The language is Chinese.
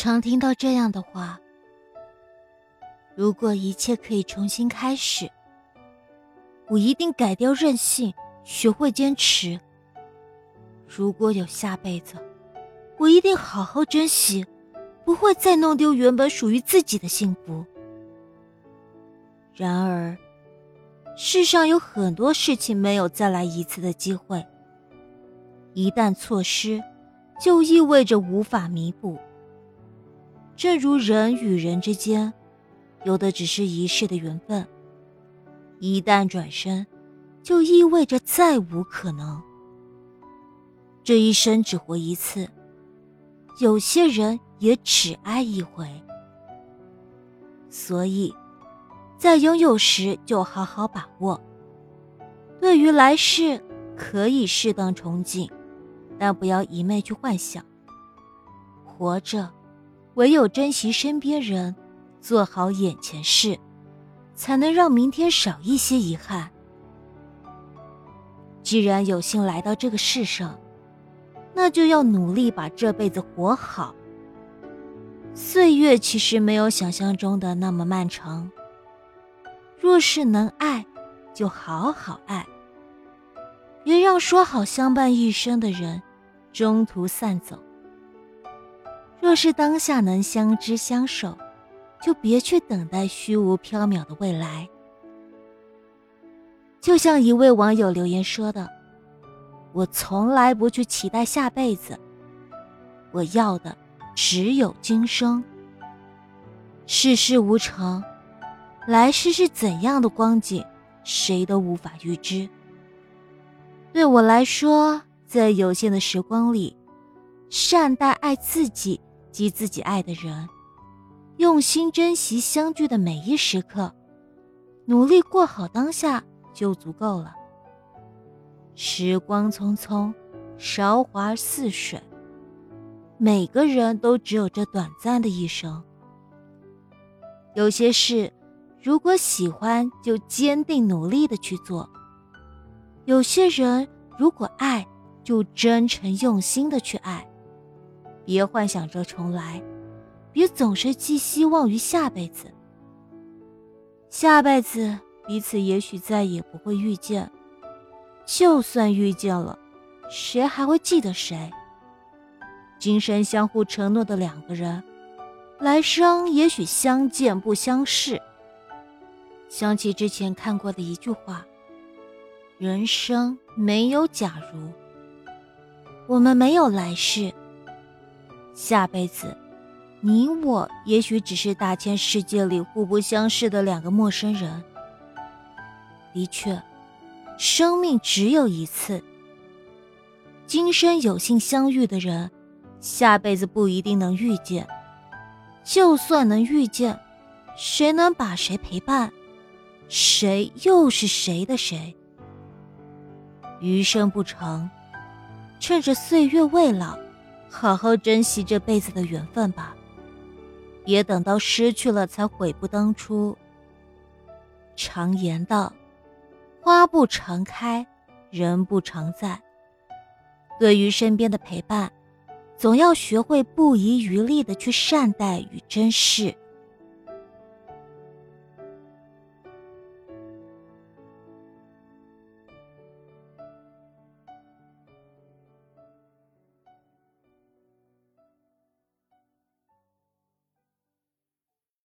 常听到这样的话：如果一切可以重新开始，我一定改掉任性，学会坚持。如果有下辈子，我一定好好珍惜，不会再弄丢原本属于自己的幸福。然而，世上有很多事情没有再来一次的机会，一旦错失，就意味着无法弥补。正如人与人之间，有的只是一世的缘分，一旦转身，就意味着再无可能。这一生只活一次，有些人也只爱一回，所以，在拥有时就好好把握。对于来世，可以适当憧憬，但不要一昧去幻想。活着。唯有珍惜身边人，做好眼前事，才能让明天少一些遗憾。既然有幸来到这个世上，那就要努力把这辈子活好。岁月其实没有想象中的那么漫长。若是能爱，就好好爱，别让说好相伴一生的人中途散走。若是当下能相知相守，就别去等待虚无缥缈的未来。就像一位网友留言说的：“我从来不去期待下辈子，我要的只有今生。世事无常，来世是怎样的光景，谁都无法预知。对我来说，在有限的时光里，善待爱自己。”及自己爱的人，用心珍惜相聚的每一时刻，努力过好当下就足够了。时光匆匆，韶华似水，每个人都只有这短暂的一生。有些事，如果喜欢，就坚定努力的去做；有些人，如果爱，就真诚用心的去爱。别幻想着重来，别总是寄希望于下辈子。下辈子彼此也许再也不会遇见，就算遇见了，谁还会记得谁？今生相互承诺的两个人，来生也许相见不相识。想起之前看过的一句话：“人生没有假如，我们没有来世。”下辈子，你我也许只是大千世界里互不相识的两个陌生人。的确，生命只有一次。今生有幸相遇的人，下辈子不一定能遇见。就算能遇见，谁能把谁陪伴？谁又是谁的谁？余生不长，趁着岁月未老。好好珍惜这辈子的缘分吧，别等到失去了才悔不当初。常言道：“花不常开，人不常在。”对于身边的陪伴，总要学会不遗余力的去善待与珍视。